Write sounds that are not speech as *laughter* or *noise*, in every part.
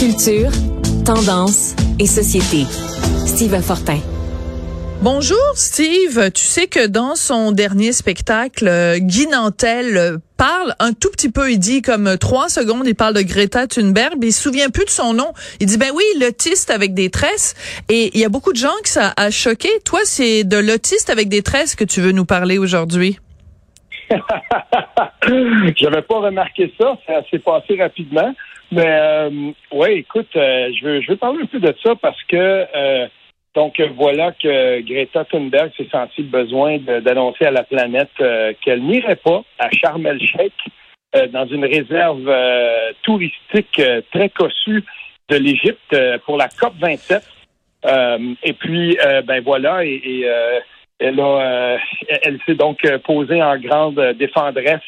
Culture, tendance et société. Steve Fortin. Bonjour Steve, tu sais que dans son dernier spectacle, euh, Guy Nantel euh, parle un tout petit peu, il dit comme trois secondes, il parle de Greta Thunberg, mais il se souvient plus de son nom. Il dit ben oui, l'autiste avec des tresses et il y a beaucoup de gens que ça a choqué. Toi, c'est de l'autiste avec des tresses que tu veux nous parler aujourd'hui? *laughs* J'avais pas remarqué ça, ça s'est passé rapidement. Mais euh, ouais, écoute, euh, je veux je veux parler un peu de ça parce que euh, donc voilà que Greta Thunberg s'est senti le besoin d'annoncer à la planète qu'elle n'irait pas à Sharm el-Sheikh dans une réserve touristique très cossue de l'Égypte pour la COP 27. et puis ben voilà et, elle a elle s'est donc posée en grande défendresse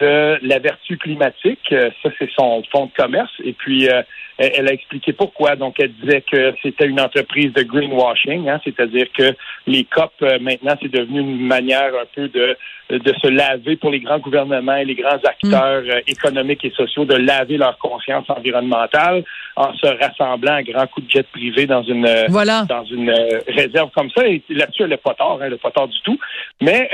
de la vertu climatique. Euh, ça, c'est son fonds de commerce. Et puis, euh, elle a expliqué pourquoi. Donc, elle disait que c'était une entreprise de greenwashing, hein, c'est-à-dire que les COP, euh, maintenant, c'est devenu une manière un peu de, de se laver pour les grands gouvernements et les grands acteurs mm. économiques et sociaux de laver leur conscience environnementale en se rassemblant à grands coups de jet privé dans une dans une réserve comme ça. Et là-dessus, elle n'est pas tort, hein, elle n'est pas tort du tout. Mais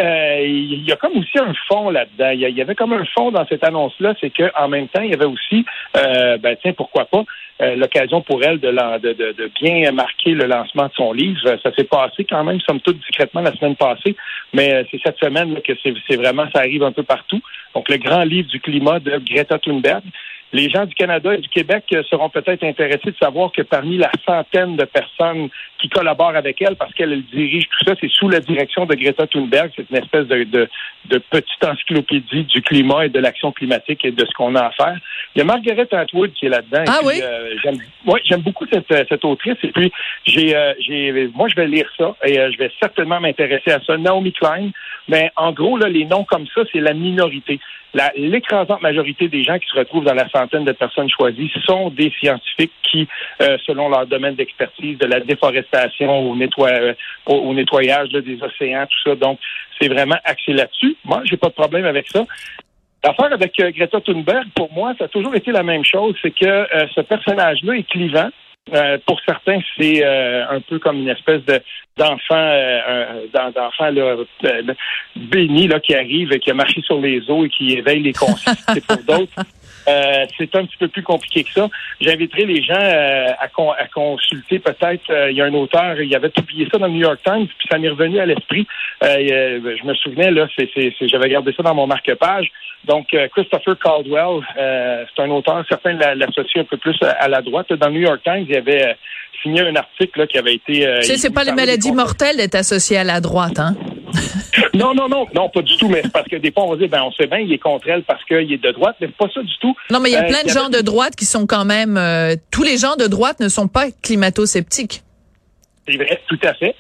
il y a comme aussi un fond là-dedans. Il y avait comme un fond dans cette annonce-là, c'est qu'en même temps, il y avait aussi, euh, ben tiens, pourquoi pas, euh, l'occasion pour elle de, de, bien marquer le lancement de son livre. Ça s'est passé quand même, somme toute, discrètement la semaine passée, mais euh, c'est cette semaine que c'est vraiment, ça arrive un peu partout. Donc, le grand livre du climat de Greta Thunberg. Les gens du Canada et du Québec seront peut-être intéressés de savoir que parmi la centaine de personnes qui collaborent avec elle, parce qu'elle dirige tout ça, c'est sous la direction de Greta Thunberg. C'est une espèce de, de, petite encyclopédie du climat et de l'action climatique et de ce qu'on a à faire. Il y a Margaret Atwood qui est là-dedans. Ah oui? Euh, j'aime, j'aime beaucoup cette, cette autrice. Et puis, j'ai, euh, j'ai, moi, je vais lire ça et euh, je vais certainement m'intéresser à ça. Naomi Klein. Mais en gros, là, les noms comme ça, c'est la minorité l'écrasante majorité des gens qui se retrouvent dans la centaine de personnes choisies sont des scientifiques qui, euh, selon leur domaine d'expertise, de la déforestation au, euh, au, nettoyage des océans, tout ça. Donc, c'est vraiment axé là-dessus. Moi, j'ai pas de problème avec ça. L'affaire avec euh, Greta Thunberg, pour moi, ça a toujours été la même chose. C'est que ce personnage-là est clivant. Euh, pour certains, c'est euh, un peu comme une espèce de d'enfant euh, d'enfant béni là, qui arrive et qui a marché sur les eaux et qui éveille les consciences. pour d'autres, euh, c'est un petit peu plus compliqué que ça. J'inviterai les gens euh, à, à, consulter peut-être. Euh, il y a un auteur, il avait publié ça dans le New York Times, puis ça m'est revenu à l'esprit. je me souvenais là, c'est, j'avais gardé ça dans mon marque-page. Donc Christopher Caldwell, c'est un auteur, certains l'associent un peu plus à, la droite. Dans le New York Times, il avait signé un article qui avait été. c'est pas les maladies mortelles d'être associé à la droite, hein? *laughs* non, non, non, non, pas du tout. Mais parce que des fois, on va dire, ben, on sait bien, il est contre elle parce qu'il est de droite, mais pas ça du tout. Non, mais il y a euh, plein de gens de droite qui sont quand même. Euh, tous les gens de droite ne sont pas climato-sceptiques. C'est vrai, tout à fait.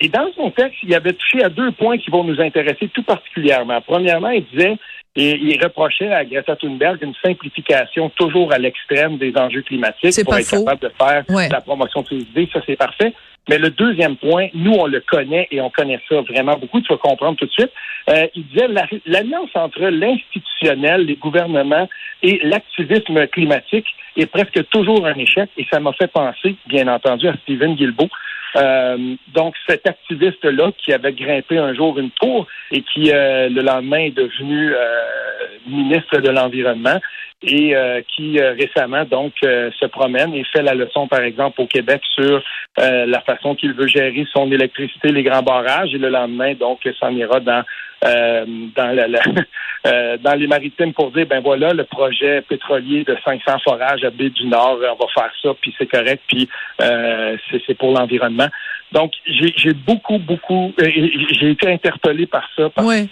Et dans son texte, il avait touché à deux points qui vont nous intéresser tout particulièrement. Premièrement, il disait et il reprochait à Greta Thunberg une simplification toujours à l'extrême des enjeux climatiques pour être capable de faire la promotion de ses idées. Ça, c'est parfait. Mais le deuxième point, nous, on le connaît et on connaît ça vraiment beaucoup. Tu vas comprendre tout de suite. Euh, il disait l'alliance entre l'institutionnel, les gouvernements et l'activisme climatique est presque toujours un échec. Et ça m'a fait penser, bien entendu, à Stephen Guilbeault. Euh, donc, cet activiste-là qui avait grimpé un jour une tour et qui, euh, le lendemain, est devenu euh, ministre de l'Environnement, et euh, qui euh, récemment donc euh, se promène et fait la leçon par exemple au Québec sur la façon qu'il veut gérer son électricité, les grands barrages. Et le lendemain donc s'en ira dans dans la, *laughs* dans les maritimes pour dire ben voilà le projet pétrolier de 500 forages à baie du Nord on va faire ça puis c'est correct puis c'est pour l'environnement. Donc j'ai beaucoup beaucoup j'ai été interpellé par ça parce,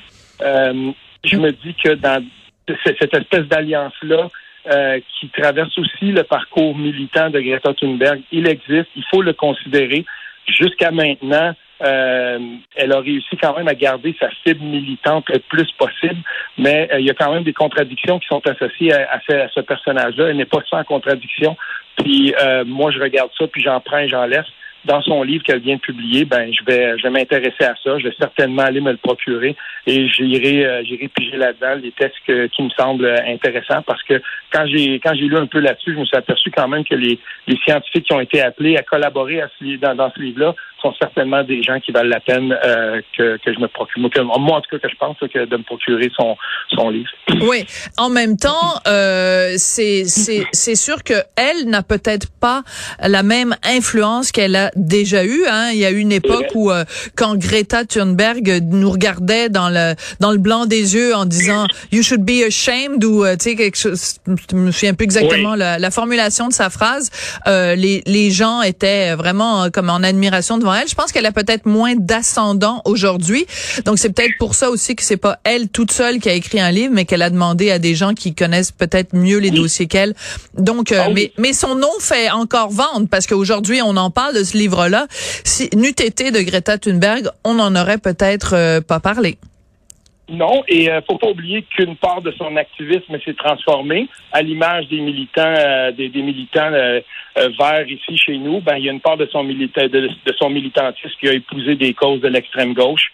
je me dis que dans cette espèce d'alliance-là euh, qui traverse aussi le parcours militant de Greta Thunberg. Il existe, il faut le considérer. Jusqu'à maintenant, euh, elle a réussi quand même à garder sa cible militante le plus possible, mais euh, il y a quand même des contradictions qui sont associées à, ce, personnage-là. Elle n'est pas sans contradiction. Puis moi, je regarde ça, puis j'en prends, j'en laisse. Dans son livre qu'elle vient de publier, ben je vais je vais m'intéresser à ça. Je vais certainement aller me le procurer et j'irai euh, j'irai piger là-dedans les textes qui me semblent intéressants parce que quand j'ai quand j'ai lu un peu là-dessus, je me suis aperçu quand même que les, les scientifiques qui ont été appelés à collaborer à ce, dans, dans ce livre-là sont certainement des gens qui valent la peine euh, que, que je me procure. Moi, en tout cas, que je pense que de me procurer son, son livre. *clears throat* Oui. En même temps, euh, c'est c'est sûr que elle n'a peut-être pas la même influence qu'elle a déjà eue. Hein. Il y a eu une époque où euh, quand Greta Thunberg nous regardait dans le dans le blanc des yeux en disant "You should be ashamed" ou tu sais quelque chose. Je me souviens plus exactement la, la, formulation de sa phrase. les les gens étaient vraiment comme en admiration devant je pense qu'elle a peut-être moins d'ascendant aujourd'hui. Donc c'est peut-être pour ça aussi que c'est pas elle toute seule qui a écrit un livre, mais qu'elle a demandé à des gens qui connaissent peut-être mieux les dossiers qu'elle. Donc, euh, ah mais mais son nom fait encore vendre parce qu'aujourd'hui on en parle de ce livre-là. Si n'eût été de Greta Thunberg, on n'en aurait peut-être euh, pas parlé. Non, et euh, faut pas oublier qu'une part de son activisme s'est transformée à l'image des militants, euh, des, militants euh, euh, verts ici chez nous. Ben, il y a une part de son milita de, son militantisme qui a épousé des causes de l'extrême gauche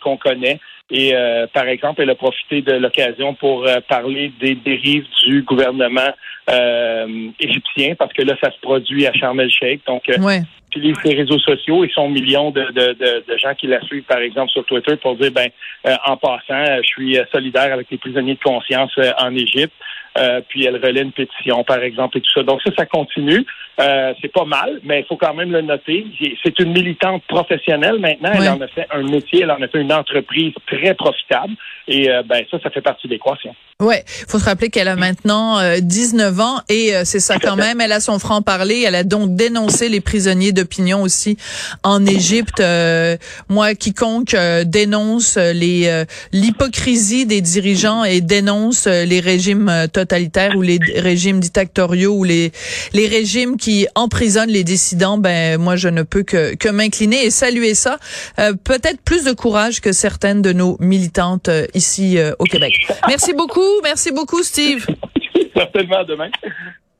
qu'on connaît. Et par exemple, elle a profité de l'occasion pour parler des dérives du gouvernement égyptien, parce que là, ça se produit à Sharm el-Sheikh. Donc, ouais utilise ses réseaux sociaux et son million de, de, de, gens qui la suivent, par exemple, sur Twitter pour dire, ben, euh, en passant, je suis euh, solidaire avec les prisonniers de conscience euh, en Égypte. Puis elle relaie une pétition, par exemple, et tout ça. Donc ça, ça continue. c'est pas mal, mais il faut quand même le noter. C'est une militante professionnelle maintenant. Elle en a fait un métier, elle en a fait une entreprise très profitable. Et ben ça, ça fait partie de l'équation. Ouais, faut se rappeler qu'elle a maintenant 19 ans et c'est ça quand même. Elle a son franc parler. Elle a donc dénoncé les prisonniers d'opinion aussi en Égypte. Euh, moi, quiconque euh, dénonce les euh, l'hypocrisie des dirigeants et dénonce les régimes totalitaires ou les régimes dictatoriaux ou les les régimes qui emprisonnent les dissidents, ben moi je ne peux que que m'incliner et saluer ça. Peut-être plus de courage que certaines de nos militantes ici au Québec. Merci beaucoup, merci beaucoup Steve. *laughs* Certainement demain.